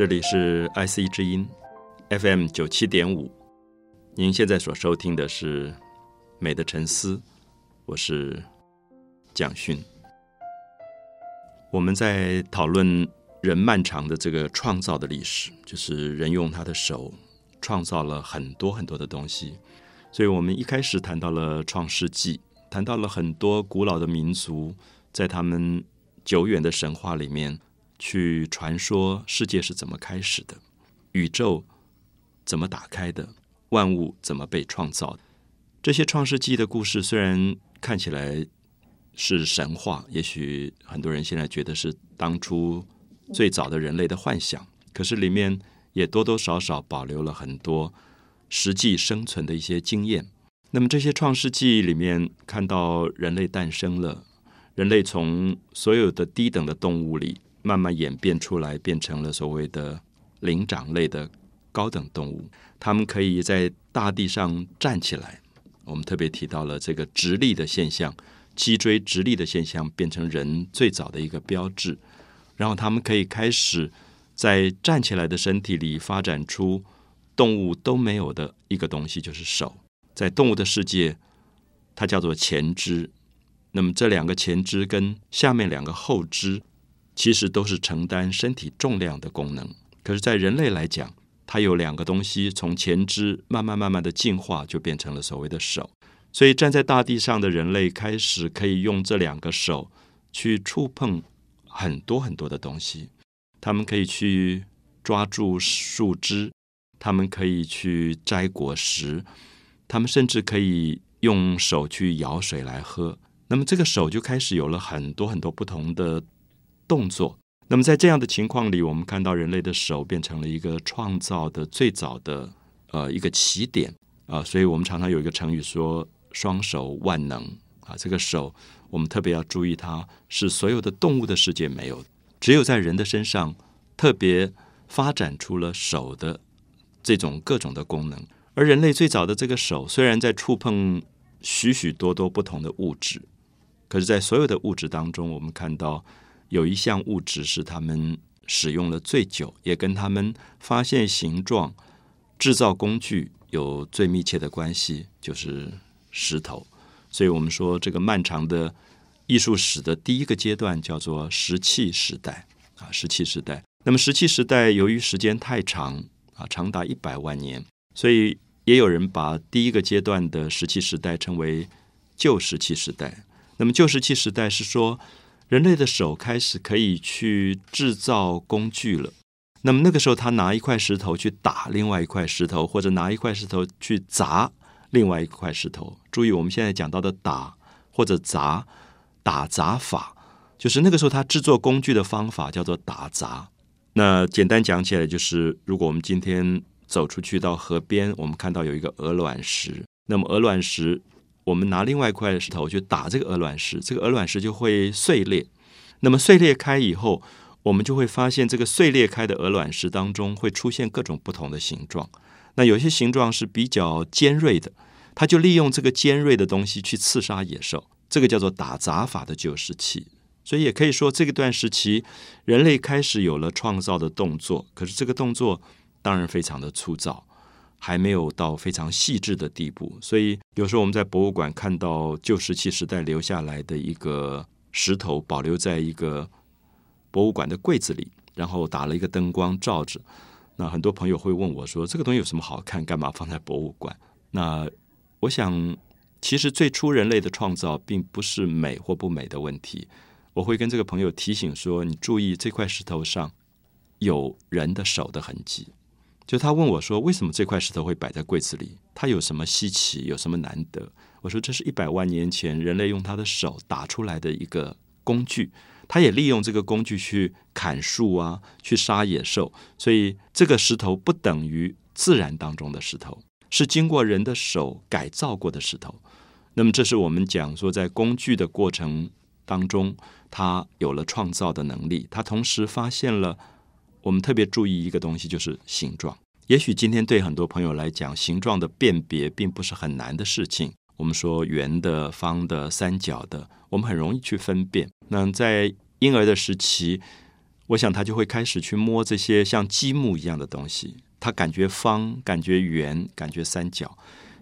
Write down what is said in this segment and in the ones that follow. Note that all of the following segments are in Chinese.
这里是 IC 之音 FM 九七点五，您现在所收听的是《美的沉思》，我是蒋勋。我们在讨论人漫长的这个创造的历史，就是人用他的手创造了很多很多的东西。所以我们一开始谈到了创世纪，谈到了很多古老的民族在他们久远的神话里面。去传说世界是怎么开始的，宇宙怎么打开的，万物怎么被创造的。这些创世纪的故事虽然看起来是神话，也许很多人现在觉得是当初最早的人类的幻想，可是里面也多多少少保留了很多实际生存的一些经验。那么这些创世纪里面看到人类诞生了，人类从所有的低等的动物里。慢慢演变出来，变成了所谓的灵长类的高等动物。它们可以在大地上站起来。我们特别提到了这个直立的现象，脊椎直立的现象变成人最早的一个标志。然后，它们可以开始在站起来的身体里发展出动物都没有的一个东西，就是手。在动物的世界，它叫做前肢。那么，这两个前肢跟下面两个后肢。其实都是承担身体重量的功能，可是，在人类来讲，它有两个东西从前肢慢慢慢慢的进化，就变成了所谓的手。所以，站在大地上的人类开始可以用这两个手去触碰很多很多的东西。他们可以去抓住树枝，他们可以去摘果实，他们甚至可以用手去舀水来喝。那么，这个手就开始有了很多很多不同的。动作。那么在这样的情况里，我们看到人类的手变成了一个创造的最早的呃一个起点啊，所以我们常常有一个成语说“双手万能”啊。这个手我们特别要注意，它是所有的动物的世界没有，只有在人的身上特别发展出了手的这种各种的功能。而人类最早的这个手，虽然在触碰许许多多不同的物质，可是，在所有的物质当中，我们看到。有一项物质是他们使用了最久，也跟他们发现形状、制造工具有最密切的关系，就是石头。所以，我们说这个漫长的艺术史的第一个阶段叫做石器时代啊，石器时代。那么，石器时代由于时间太长啊，长达一百万年，所以也有人把第一个阶段的石器时代称为旧石器时代。那么，旧石器时代是说。人类的手开始可以去制造工具了。那么那个时候，他拿一块石头去打另外一块石头，或者拿一块石头去砸另外一块石头。注意，我们现在讲到的打或者砸、打砸法，就是那个时候他制作工具的方法叫做打砸。那简单讲起来，就是如果我们今天走出去到河边，我们看到有一个鹅卵石，那么鹅卵石。我们拿另外一块石头去打这个鹅卵石，这个鹅卵石就会碎裂。那么碎裂开以后，我们就会发现这个碎裂开的鹅卵石当中会出现各种不同的形状。那有些形状是比较尖锐的，它就利用这个尖锐的东西去刺杀野兽。这个叫做打杂法的旧石器。所以也可以说，这个段时期人类开始有了创造的动作。可是这个动作当然非常的粗糙。还没有到非常细致的地步，所以有时候我们在博物馆看到旧石器时代留下来的一个石头，保留在一个博物馆的柜子里，然后打了一个灯光照着。那很多朋友会问我说：“这个东西有什么好看？干嘛放在博物馆？”那我想，其实最初人类的创造并不是美或不美的问题。我会跟这个朋友提醒说：“你注意，这块石头上有人的手的痕迹。”就他问我说：“为什么这块石头会摆在柜子里？它有什么稀奇？有什么难得？”我说：“这是一百万年前人类用他的手打出来的一个工具，他也利用这个工具去砍树啊，去杀野兽。所以这个石头不等于自然当中的石头，是经过人的手改造过的石头。那么，这是我们讲说，在工具的过程当中，他有了创造的能力，他同时发现了。”我们特别注意一个东西，就是形状。也许今天对很多朋友来讲，形状的辨别并不是很难的事情。我们说圆的、方的、三角的，我们很容易去分辨。那在婴儿的时期，我想他就会开始去摸这些像积木一样的东西，他感觉方，感觉圆，感觉三角。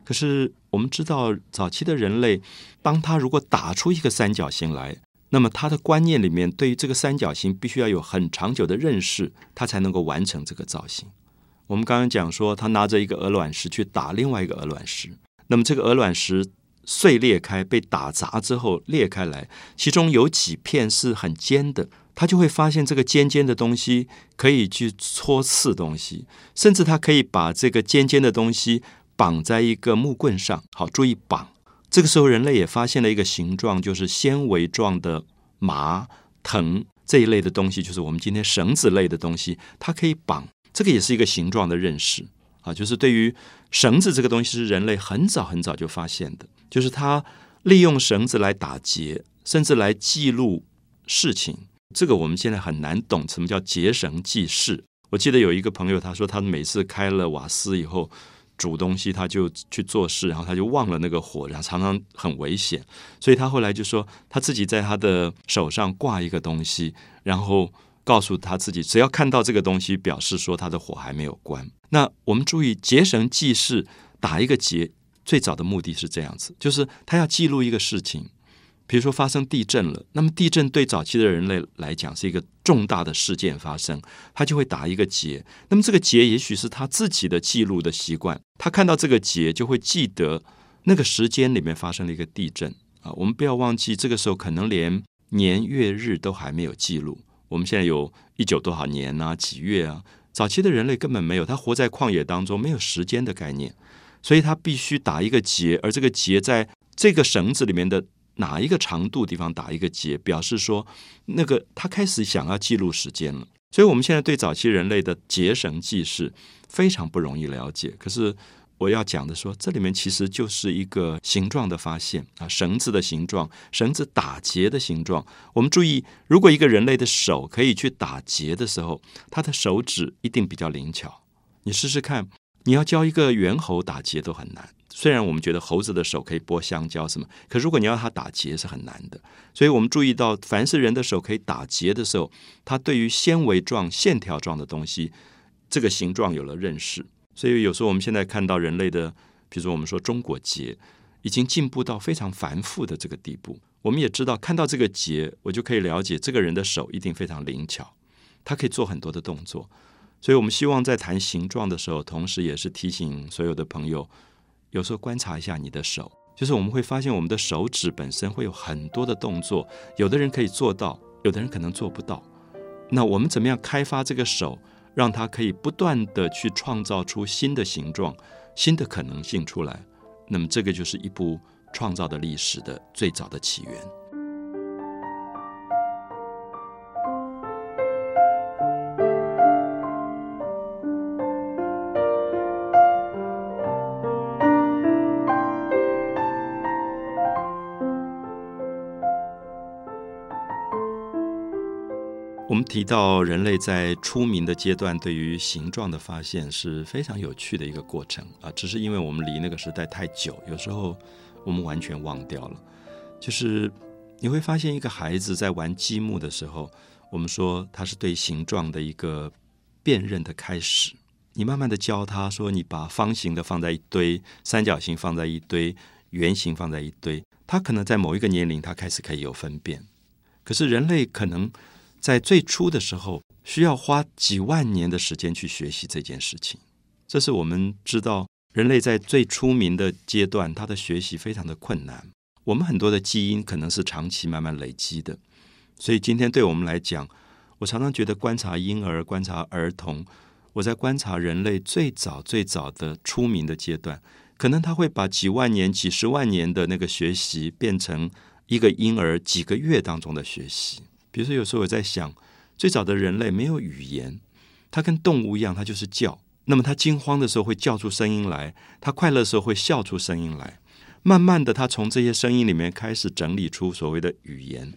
可是我们知道，早期的人类，当他如果打出一个三角形来，那么他的观念里面对于这个三角形必须要有很长久的认识，他才能够完成这个造型。我们刚刚讲说，他拿着一个鹅卵石去打另外一个鹅卵石，那么这个鹅卵石碎裂开，被打砸之后裂开来，其中有几片是很尖的，他就会发现这个尖尖的东西可以去戳刺东西，甚至他可以把这个尖尖的东西绑在一个木棍上。好，注意绑。这个时候，人类也发现了一个形状，就是纤维状的麻藤这一类的东西，就是我们今天绳子类的东西，它可以绑。这个也是一个形状的认识啊，就是对于绳子这个东西是人类很早很早就发现的，就是它利用绳子来打结，甚至来记录事情。这个我们现在很难懂什么叫结绳记事。我记得有一个朋友他说，他每次开了瓦斯以后煮东西，他就去做事，然后他就忘了那个火，然后常常很危险，所以他后来就说他自己在他的手上挂一个东西，然后。告诉他自己，只要看到这个东西，表示说他的火还没有关。那我们注意结绳记事，打一个结，最早的目的是这样子，就是他要记录一个事情，比如说发生地震了，那么地震对早期的人类来讲是一个重大的事件发生，他就会打一个结。那么这个结也许是他自己的记录的习惯，他看到这个结就会记得那个时间里面发生了一个地震啊。我们不要忘记，这个时候可能连年月日都还没有记录。我们现在有一九多少年啊，几月啊？早期的人类根本没有，他活在旷野当中，没有时间的概念，所以他必须打一个结，而这个结在这个绳子里面的哪一个长度地方打一个结，表示说那个他开始想要记录时间了。所以我们现在对早期人类的结绳记事非常不容易了解，可是。我要讲的说，这里面其实就是一个形状的发现啊，绳子的形状，绳子打结的形状。我们注意，如果一个人类的手可以去打结的时候，他的手指一定比较灵巧。你试试看，你要教一个猿猴打结都很难。虽然我们觉得猴子的手可以剥香蕉什么，可如果你要它打结是很难的。所以我们注意到，凡是人的手可以打结的时候，他对于纤维状、线条状的东西，这个形状有了认识。所以有时候我们现在看到人类的，比如说我们说中国结，已经进步到非常繁复的这个地步。我们也知道，看到这个结，我就可以了解这个人的手一定非常灵巧，他可以做很多的动作。所以我们希望在谈形状的时候，同时也是提醒所有的朋友，有时候观察一下你的手，就是我们会发现我们的手指本身会有很多的动作，有的人可以做到，有的人可能做不到。那我们怎么样开发这个手？让它可以不断的去创造出新的形状、新的可能性出来，那么这个就是一部创造的历史的最早的起源。提到人类在出名的阶段，对于形状的发现是非常有趣的一个过程啊！只是因为我们离那个时代太久，有时候我们完全忘掉了。就是你会发现，一个孩子在玩积木的时候，我们说他是对形状的一个辨认的开始。你慢慢的教他说，你把方形的放在一堆，三角形放在一堆，圆形放在一堆，他可能在某一个年龄，他开始可以有分辨。可是人类可能。在最初的时候，需要花几万年的时间去学习这件事情。这是我们知道，人类在最出名的阶段，他的学习非常的困难。我们很多的基因可能是长期慢慢累积的，所以今天对我们来讲，我常常觉得观察婴儿、观察儿童，我在观察人类最早最早的出名的阶段，可能他会把几万年、几十万年的那个学习，变成一个婴儿几个月当中的学习。比如说，有时候我在想，最早的人类没有语言，他跟动物一样，他就是叫。那么他惊慌的时候会叫出声音来，他快乐的时候会笑出声音来。慢慢的，他从这些声音里面开始整理出所谓的语言。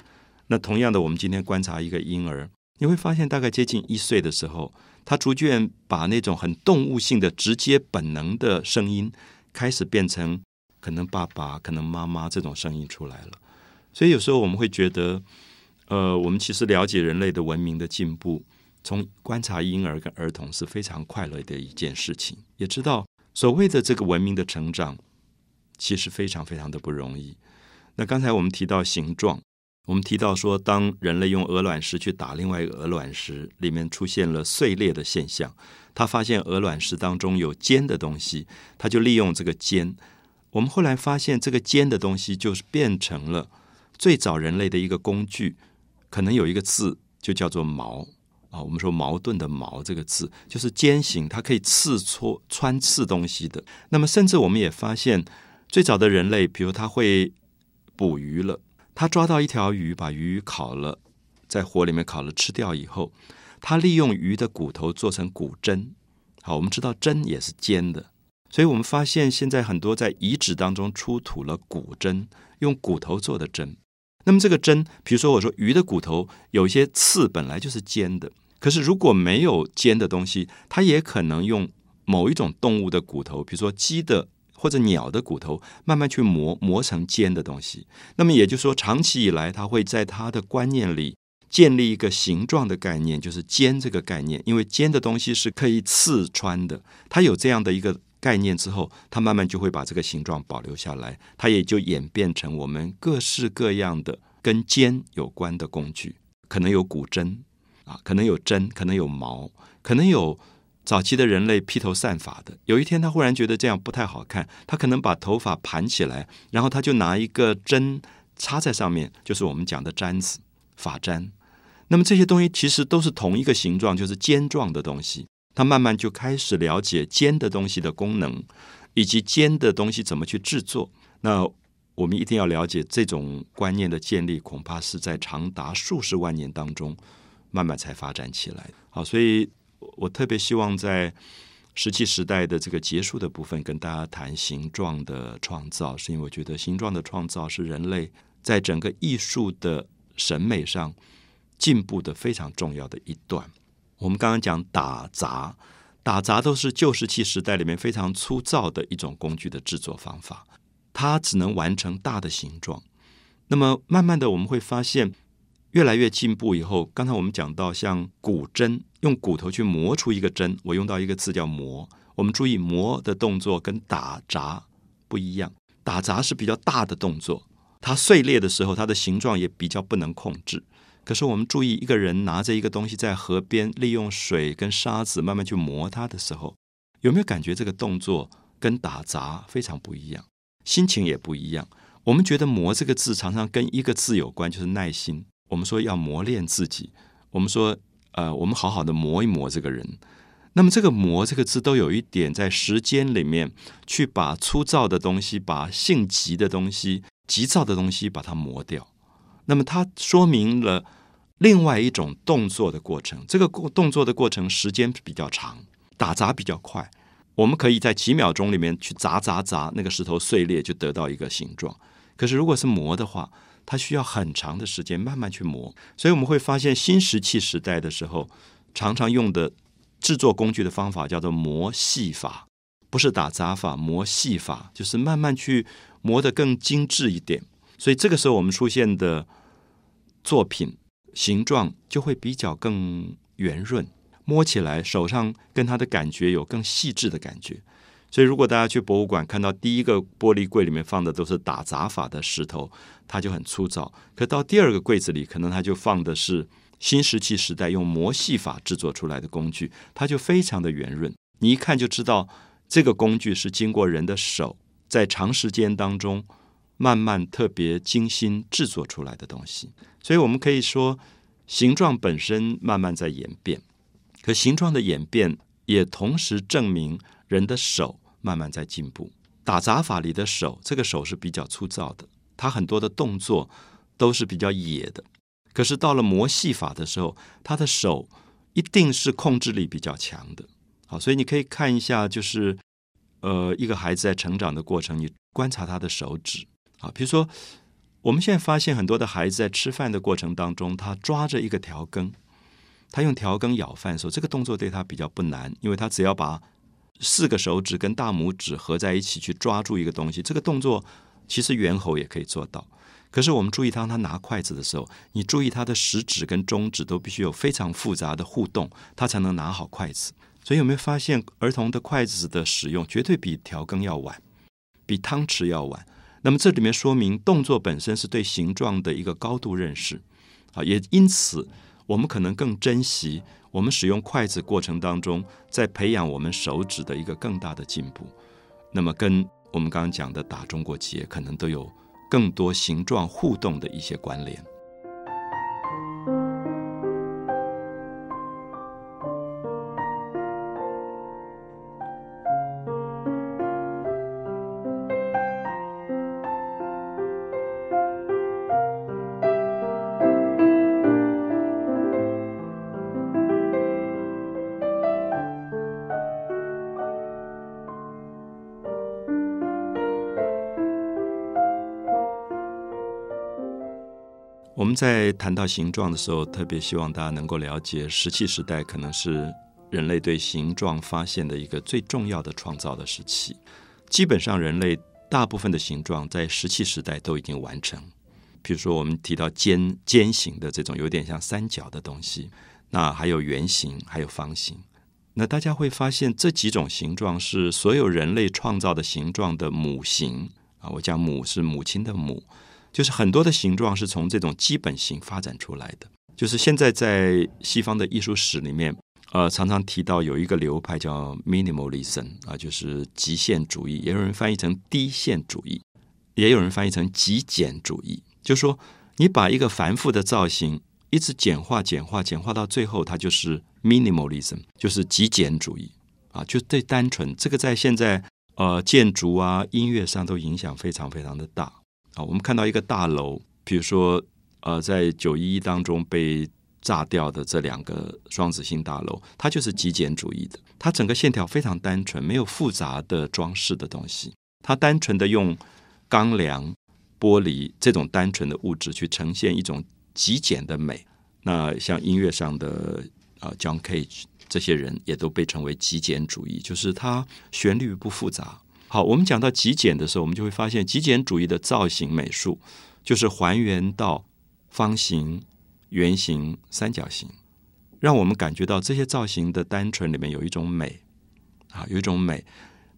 那同样的，我们今天观察一个婴儿，你会发现，大概接近一岁的时候，他逐渐把那种很动物性的、直接本能的声音，开始变成可能爸爸、可能妈妈这种声音出来了。所以有时候我们会觉得。呃，我们其实了解人类的文明的进步，从观察婴儿跟儿童是非常快乐的一件事情，也知道所谓的这个文明的成长，其实非常非常的不容易。那刚才我们提到形状，我们提到说，当人类用鹅卵石去打另外一个鹅卵石，里面出现了碎裂的现象，他发现鹅卵石当中有尖的东西，他就利用这个尖。我们后来发现，这个尖的东西就是变成了最早人类的一个工具。可能有一个字就叫做“矛”啊，我们说矛盾的“矛”这个字就是尖形，它可以刺戳、穿刺东西的。那么，甚至我们也发现，最早的人类，比如他会捕鱼了，他抓到一条鱼，把鱼烤了，在火里面烤了，吃掉以后，他利用鱼的骨头做成骨针。好，我们知道针也是尖的，所以我们发现现在很多在遗址当中出土了骨针，用骨头做的针。那么这个针，比如说我说鱼的骨头有一些刺本来就是尖的，可是如果没有尖的东西，它也可能用某一种动物的骨头，比如说鸡的或者鸟的骨头，慢慢去磨磨成尖的东西。那么也就是说，长期以来，它会在它的观念里建立一个形状的概念，就是尖这个概念，因为尖的东西是可以刺穿的，它有这样的一个。概念之后，它慢慢就会把这个形状保留下来，它也就演变成我们各式各样的跟尖有关的工具，可能有骨针啊，可能有针，可能有毛，可能有早期的人类披头散发的。有一天，他忽然觉得这样不太好看，他可能把头发盘起来，然后他就拿一个针插在上面，就是我们讲的簪子、发簪。那么这些东西其实都是同一个形状，就是尖状的东西。他慢慢就开始了解尖的东西的功能，以及尖的东西怎么去制作。那我们一定要了解这种观念的建立，恐怕是在长达数十万年当中慢慢才发展起来。好，所以我特别希望在石器时代的这个结束的部分，跟大家谈形状的创造，是因为我觉得形状的创造是人类在整个艺术的审美上进步的非常重要的一段。我们刚刚讲打杂，打杂都是旧石器时代里面非常粗糙的一种工具的制作方法，它只能完成大的形状。那么慢慢的我们会发现，越来越进步以后，刚才我们讲到像骨针，用骨头去磨出一个针，我用到一个字叫磨。我们注意磨的动作跟打杂不一样，打杂是比较大的动作，它碎裂的时候，它的形状也比较不能控制。可是我们注意，一个人拿着一个东西在河边，利用水跟沙子慢慢去磨它的时候，有没有感觉这个动作跟打杂非常不一样，心情也不一样？我们觉得“磨”这个字常常跟一个字有关，就是耐心。我们说要磨练自己，我们说呃，我们好好的磨一磨这个人。那么这个“磨”这个字都有一点在时间里面去把粗糙的东西、把性急的东西、急躁的东西把它磨掉。那么它说明了另外一种动作的过程，这个过动作的过程时间比较长，打砸比较快，我们可以在几秒钟里面去砸砸砸，那个石头碎裂就得到一个形状。可是如果是磨的话，它需要很长的时间慢慢去磨，所以我们会发现新石器时代的时候，常常用的制作工具的方法叫做磨细法，不是打砸法，磨细法就是慢慢去磨得更精致一点。所以这个时候我们出现的作品形状就会比较更圆润，摸起来手上跟它的感觉有更细致的感觉。所以如果大家去博物馆看到第一个玻璃柜里面放的都是打杂法的石头，它就很粗糙；可到第二个柜子里，可能它就放的是新石器时代用磨细法制作出来的工具，它就非常的圆润。你一看就知道这个工具是经过人的手在长时间当中。慢慢特别精心制作出来的东西，所以我们可以说，形状本身慢慢在演变，可形状的演变也同时证明人的手慢慢在进步。打杂法里的手，这个手是比较粗糙的，它很多的动作都是比较野的。可是到了磨细法的时候，他的手一定是控制力比较强的。好，所以你可以看一下，就是呃，一个孩子在成长的过程，你观察他的手指。啊，比如说，我们现在发现很多的孩子在吃饭的过程当中，他抓着一个调羹，他用调羹舀饭的时候，这个动作对他比较不难，因为他只要把四个手指跟大拇指合在一起去抓住一个东西，这个动作其实猿猴也可以做到。可是我们注意当他拿筷子的时候，你注意他的食指跟中指都必须有非常复杂的互动，他才能拿好筷子。所以有没有发现，儿童的筷子的使用绝对比调羹要晚，比汤匙要晚？那么这里面说明动作本身是对形状的一个高度认识啊，也因此我们可能更珍惜我们使用筷子过程当中，在培养我们手指的一个更大的进步。那么跟我们刚刚讲的打中国结，可能都有更多形状互动的一些关联。们在谈到形状的时候，特别希望大家能够了解，石器时代可能是人类对形状发现的一个最重要的创造的时期。基本上，人类大部分的形状在石器时代都已经完成。比如说，我们提到尖尖形的这种有点像三角的东西，那还有圆形，还有方形。那大家会发现，这几种形状是所有人类创造的形状的母形啊。我讲母是母亲的母。就是很多的形状是从这种基本型发展出来的。就是现在在西方的艺术史里面，呃，常常提到有一个流派叫 minimalism 啊，就是极限主义，也有人翻译成低限主义，也有人翻译成极简主义。就说你把一个繁复的造型一直简化、简化、简化到最后，它就是 minimalism，就是极简主义啊，就最单纯。这个在现在呃建筑啊、音乐上都影响非常非常的大。啊，我们看到一个大楼，比如说，呃，在九一一当中被炸掉的这两个双子星大楼，它就是极简主义的。它整个线条非常单纯，没有复杂的装饰的东西。它单纯的用钢梁、玻璃这种单纯的物质去呈现一种极简的美。那像音乐上的啊，John Cage 这些人也都被称为极简主义，就是它旋律不复杂。好，我们讲到极简的时候，我们就会发现极简主义的造型美术就是还原到方形、圆形、三角形，让我们感觉到这些造型的单纯里面有一种美啊，有一种美。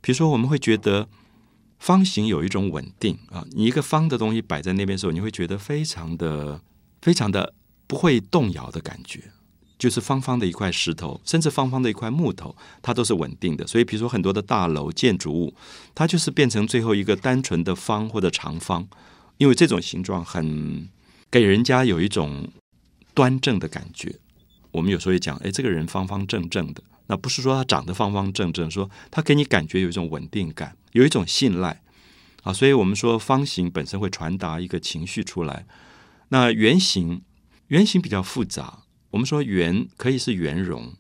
比如说，我们会觉得方形有一种稳定啊，你一个方的东西摆在那边的时候，你会觉得非常的、非常的不会动摇的感觉。就是方方的一块石头，甚至方方的一块木头，它都是稳定的。所以，比如说很多的大楼建筑物，它就是变成最后一个单纯的方或者长方，因为这种形状很给人家有一种端正的感觉。我们有时候也讲，哎，这个人方方正正的，那不是说他长得方方正正，说他给你感觉有一种稳定感，有一种信赖啊。所以我们说方形本身会传达一个情绪出来。那圆形，圆形比较复杂。我们说圆可以是圆融，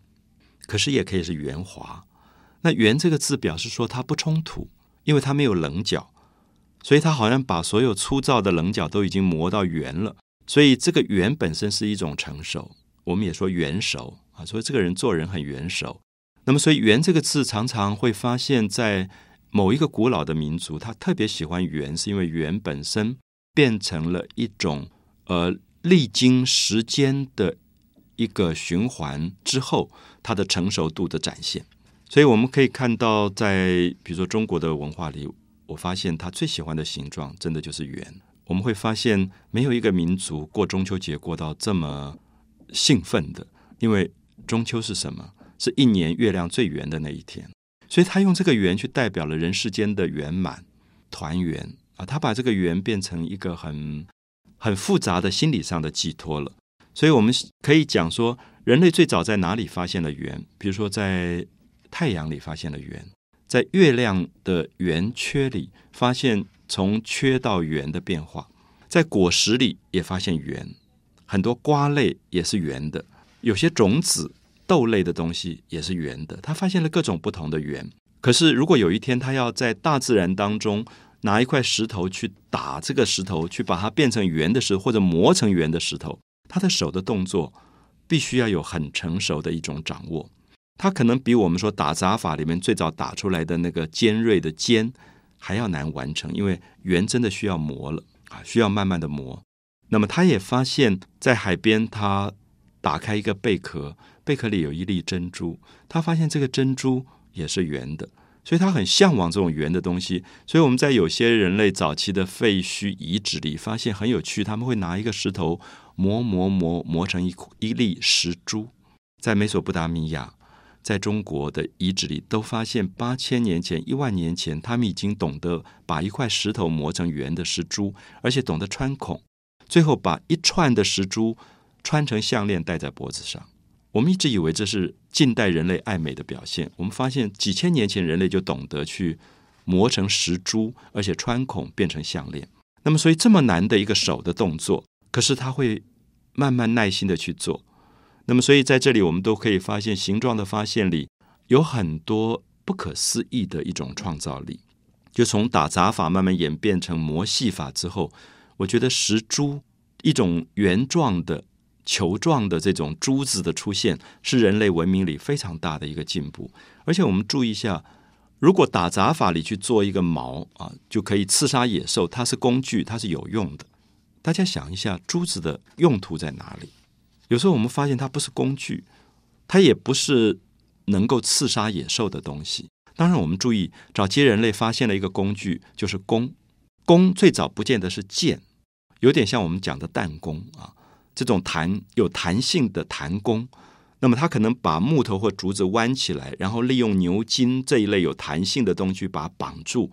可是也可以是圆滑。那圆这个字表示说它不冲突，因为它没有棱角，所以它好像把所有粗糙的棱角都已经磨到圆了。所以这个圆本身是一种成熟。我们也说圆熟啊，所以这个人做人很圆熟。那么，所以圆这个字常常会发现，在某一个古老的民族，他特别喜欢圆，是因为圆本身变成了一种呃历经时间的。一个循环之后，它的成熟度的展现，所以我们可以看到，在比如说中国的文化里，我发现他最喜欢的形状真的就是圆。我们会发现，没有一个民族过中秋节过到这么兴奋的，因为中秋是什么？是一年月亮最圆的那一天，所以他用这个圆去代表了人世间的圆满、团圆啊。他把这个圆变成一个很很复杂的心理上的寄托了。所以我们可以讲说，人类最早在哪里发现了圆？比如说，在太阳里发现了圆，在月亮的圆缺里发现从缺到圆的变化，在果实里也发现圆，很多瓜类也是圆的，有些种子豆类的东西也是圆的。他发现了各种不同的圆。可是，如果有一天他要在大自然当中拿一块石头去打这个石头，去把它变成圆的石，或者磨成圆的石头。他的手的动作必须要有很成熟的一种掌握，他可能比我们说打杂法里面最早打出来的那个尖锐的尖还要难完成，因为圆真的需要磨了啊，需要慢慢的磨。那么他也发现，在海边，他打开一个贝壳，贝壳里有一粒珍珠，他发现这个珍珠也是圆的，所以他很向往这种圆的东西。所以我们在有些人类早期的废墟遗址里发现很有趣，他们会拿一个石头磨磨磨磨成一一粒石珠，在美索不达米亚。在中国的遗址里，都发现八千年前、一万年前，他们已经懂得把一块石头磨成圆的石珠，而且懂得穿孔，最后把一串的石珠穿成项链戴在脖子上。我们一直以为这是近代人类爱美的表现，我们发现几千年前人类就懂得去磨成石珠，而且穿孔变成项链。那么，所以这么难的一个手的动作，可是他会慢慢耐心的去做。那么，所以在这里，我们都可以发现，形状的发现里有很多不可思议的一种创造力。就从打杂法慢慢演变成磨细法之后，我觉得石珠一种圆状的球状的这种珠子的出现，是人类文明里非常大的一个进步。而且，我们注意一下，如果打杂法里去做一个矛啊，就可以刺杀野兽，它是工具，它是有用的。大家想一下，珠子的用途在哪里？有时候我们发现它不是工具，它也不是能够刺杀野兽的东西。当然，我们注意，早期人类发现了一个工具，就是弓。弓最早不见得是箭，有点像我们讲的弹弓啊，这种弹有弹性的弹弓。那么，它可能把木头或竹子弯起来，然后利用牛筋这一类有弹性的东西把它绑住，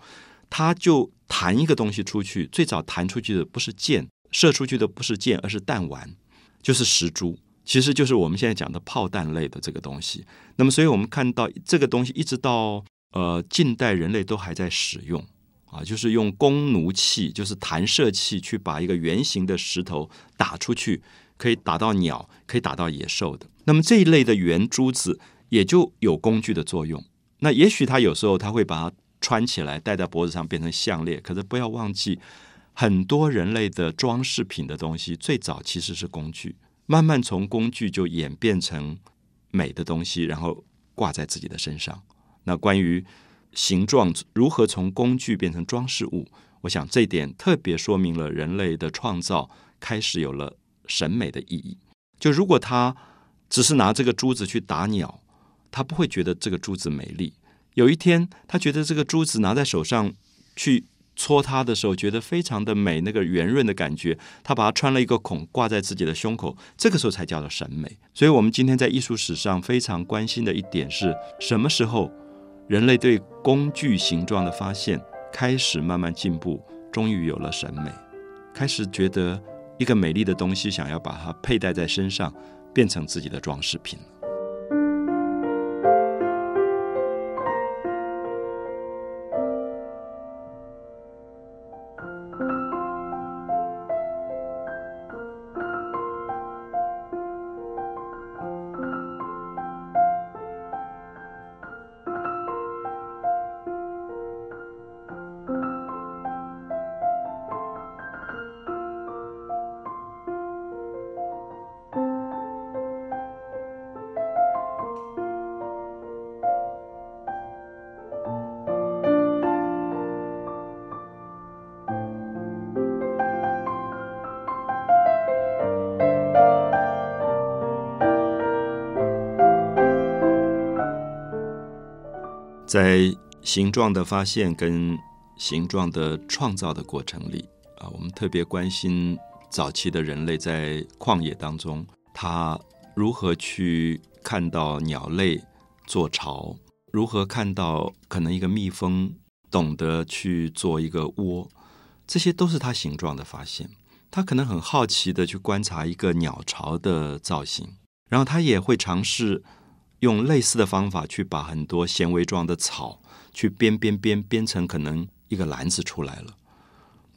它就弹一个东西出去。最早弹出去的不是箭，射出去的不是箭，而是弹丸。就是石珠，其实就是我们现在讲的炮弹类的这个东西。那么，所以我们看到这个东西一直到呃近代，人类都还在使用啊，就是用弓弩器，就是弹射器去把一个圆形的石头打出去，可以打到鸟，可以打到野兽的。那么这一类的圆珠子也就有工具的作用。那也许它有时候它会把它穿起来戴在脖子上变成项链，可是不要忘记。很多人类的装饰品的东西，最早其实是工具，慢慢从工具就演变成美的东西，然后挂在自己的身上。那关于形状如何从工具变成装饰物，我想这一点特别说明了人类的创造开始有了审美的意义。就如果他只是拿这个珠子去打鸟，他不会觉得这个珠子美丽。有一天，他觉得这个珠子拿在手上去。搓它的时候，觉得非常的美，那个圆润的感觉。他把它穿了一个孔，挂在自己的胸口，这个时候才叫做审美。所以，我们今天在艺术史上非常关心的一点是什么时候，人类对工具形状的发现开始慢慢进步，终于有了审美，开始觉得一个美丽的东西，想要把它佩戴在身上，变成自己的装饰品。在形状的发现跟形状的创造的过程里啊，我们特别关心早期的人类在旷野当中，他如何去看到鸟类做巢，如何看到可能一个蜜蜂懂得去做一个窝，这些都是他形状的发现。他可能很好奇的去观察一个鸟巢的造型，然后他也会尝试。用类似的方法去把很多纤维状的草去编编编编成可能一个篮子出来了。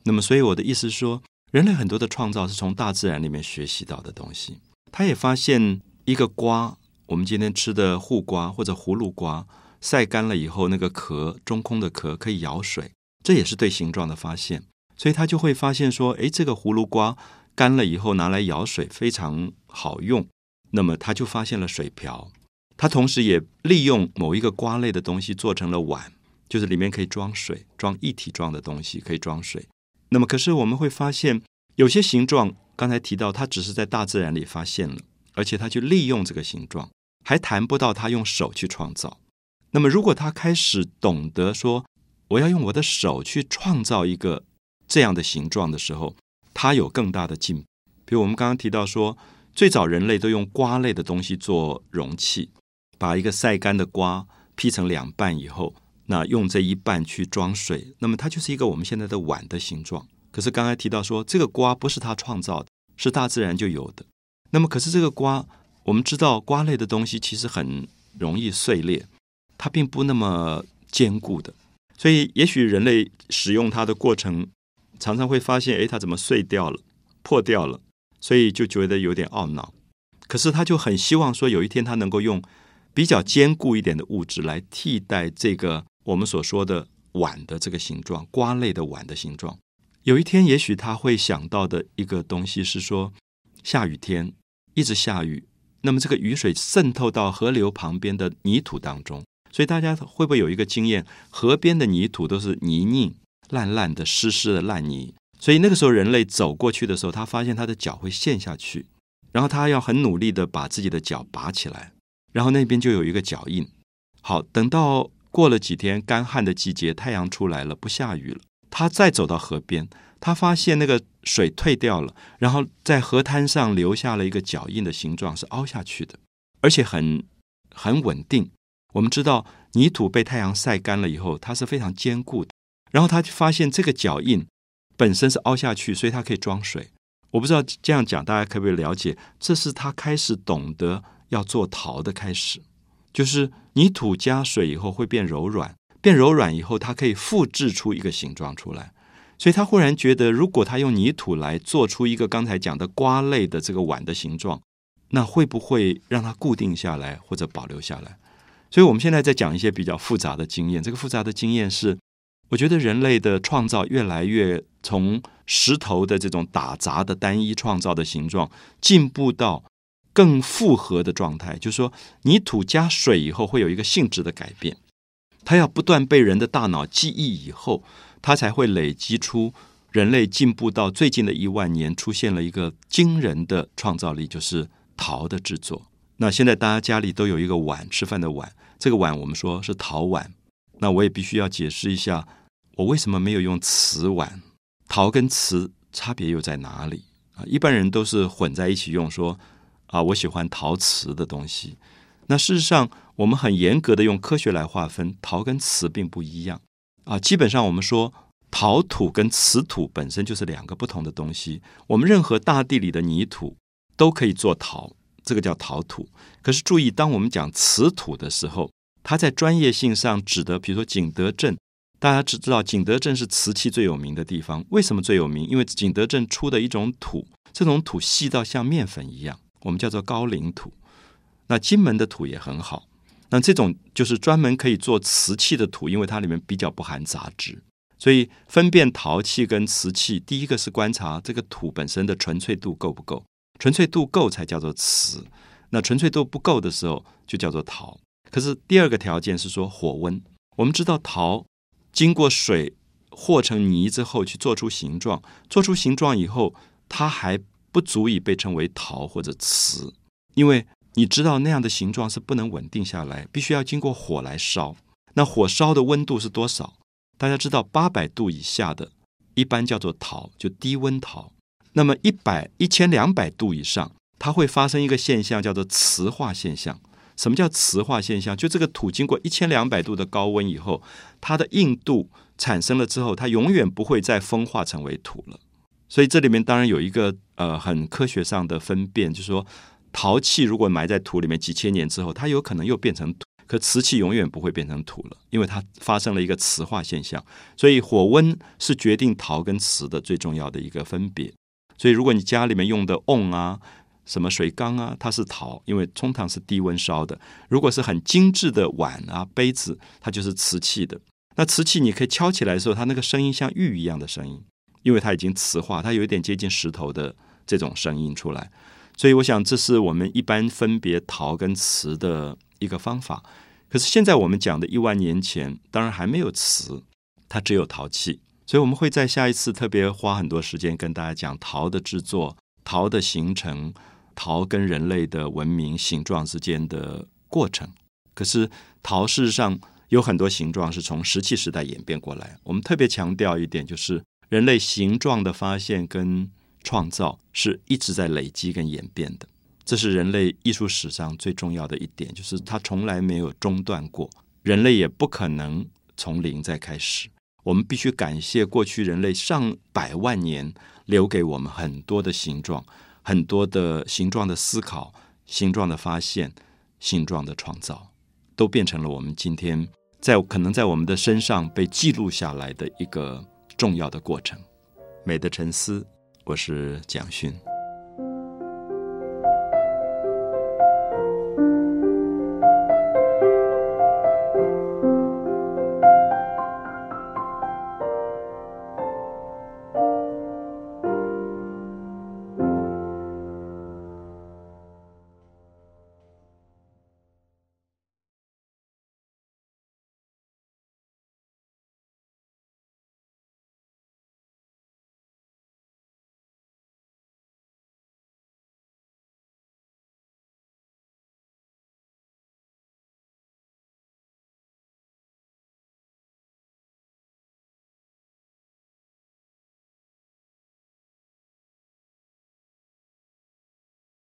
那么，所以我的意思说，人类很多的创造是从大自然里面学习到的东西。他也发现一个瓜，我们今天吃的护瓜或者葫芦瓜，晒干了以后，那个壳中空的壳可以舀水，这也是对形状的发现。所以他就会发现说，诶，这个葫芦瓜干了以后拿来舀水非常好用。那么他就发现了水瓢。他同时也利用某一个瓜类的东西做成了碗，就是里面可以装水，装一体状的东西可以装水。那么，可是我们会发现，有些形状，刚才提到，它只是在大自然里发现了，而且它去利用这个形状，还谈不到它用手去创造。那么，如果他开始懂得说，我要用我的手去创造一个这样的形状的时候，他有更大的进步。比如我们刚刚提到说，最早人类都用瓜类的东西做容器，把一个晒干的瓜劈成两半以后，那用这一半去装水，那么它就是一个我们现在的碗的形状。可是刚才提到说，这个瓜不是他创造的，是大自然就有的。那么可是这个瓜，我们知道瓜类的东西其实很容易碎裂，它并不那么坚固的。所以也许人类使用它的过程，常常会发现，哎，它怎么碎掉了、破掉了？所以就觉得有点懊恼，可是他就很希望说，有一天他能够用比较坚固一点的物质来替代这个我们所说的碗的这个形状，瓜类的碗的形状。有一天，也许他会想到的一个东西是说，下雨天一直下雨，那么这个雨水渗透到河流旁边的泥土当中，所以大家会不会有一个经验，河边的泥土都是泥泞、烂烂的、湿湿的烂泥？所以那个时候，人类走过去的时候，他发现他的脚会陷下去，然后他要很努力的把自己的脚拔起来，然后那边就有一个脚印。好，等到过了几天干旱的季节，太阳出来了，不下雨了，他再走到河边，他发现那个水退掉了，然后在河滩上留下了一个脚印的形状，是凹下去的，而且很很稳定。我们知道泥土被太阳晒干了以后，它是非常坚固的。然后他就发现这个脚印。本身是凹下去，所以它可以装水。我不知道这样讲大家可不可以了解？这是他开始懂得要做陶的开始，就是泥土加水以后会变柔软，变柔软以后它可以复制出一个形状出来。所以他忽然觉得，如果他用泥土来做出一个刚才讲的瓜类的这个碗的形状，那会不会让它固定下来或者保留下来？所以我们现在在讲一些比较复杂的经验。这个复杂的经验是。我觉得人类的创造越来越从石头的这种打杂的单一创造的形状，进步到更复合的状态。就是说，泥土加水以后会有一个性质的改变，它要不断被人的大脑记忆以后，它才会累积出人类进步到最近的一万年出现了一个惊人的创造力，就是陶的制作。那现在大家家里都有一个碗，吃饭的碗，这个碗我们说是陶碗。那我也必须要解释一下。我为什么没有用瓷碗？陶跟瓷差别又在哪里啊？一般人都是混在一起用，说啊，我喜欢陶瓷的东西。那事实上，我们很严格的用科学来划分，陶跟瓷并不一样啊。基本上，我们说陶土跟瓷土本身就是两个不同的东西。我们任何大地里的泥土都可以做陶，这个叫陶土。可是注意，当我们讲瓷土的时候，它在专业性上指的，比如说景德镇。大家只知道景德镇是瓷器最有名的地方，为什么最有名？因为景德镇出的一种土，这种土细到像面粉一样，我们叫做高岭土。那金门的土也很好，那这种就是专门可以做瓷器的土，因为它里面比较不含杂质。所以分辨陶器跟瓷器，第一个是观察这个土本身的纯粹度够不够，纯粹度够才叫做瓷。那纯粹度不够的时候，就叫做陶。可是第二个条件是说火温，我们知道陶。经过水和成泥之后，去做出形状，做出形状以后，它还不足以被称为陶或者瓷，因为你知道那样的形状是不能稳定下来，必须要经过火来烧。那火烧的温度是多少？大家知道，八百度以下的，一般叫做陶，就低温陶。那么一百、一千两百度以上，它会发生一个现象，叫做磁化现象。什么叫磁化现象？就这个土经过一千两百度的高温以后，它的硬度产生了之后，它永远不会再风化成为土了。所以这里面当然有一个呃很科学上的分辨，就是说陶器如果埋在土里面几千年之后，它有可能又变成土，可瓷器永远不会变成土了，因为它发生了一个磁化现象。所以火温是决定陶跟瓷的最重要的一个分别。所以如果你家里面用的瓮啊。什么水缸啊？它是陶，因为通常是低温烧的。如果是很精致的碗啊、杯子，它就是瓷器的。那瓷器你可以敲起来的时候，它那个声音像玉一样的声音，因为它已经瓷化，它有一点接近石头的这种声音出来。所以我想，这是我们一般分别陶跟瓷的一个方法。可是现在我们讲的一万年前，当然还没有瓷，它只有陶器。所以我们会在下一次特别花很多时间跟大家讲陶的制作、陶的形成、陶跟人类的文明形状之间的过程。可是陶事实上有很多形状是从石器时代演变过来。我们特别强调一点，就是人类形状的发现跟创造是一直在累积跟演变的。这是人类艺术史上最重要的一点，就是它从来没有中断过。人类也不可能从零再开始。我们必须感谢过去人类上百万年留给我们很多的形状、很多的形状的思考、形状的发现、形状的创造，都变成了我们今天在可能在我们的身上被记录下来的一个重要的过程。美的沉思，我是蒋勋。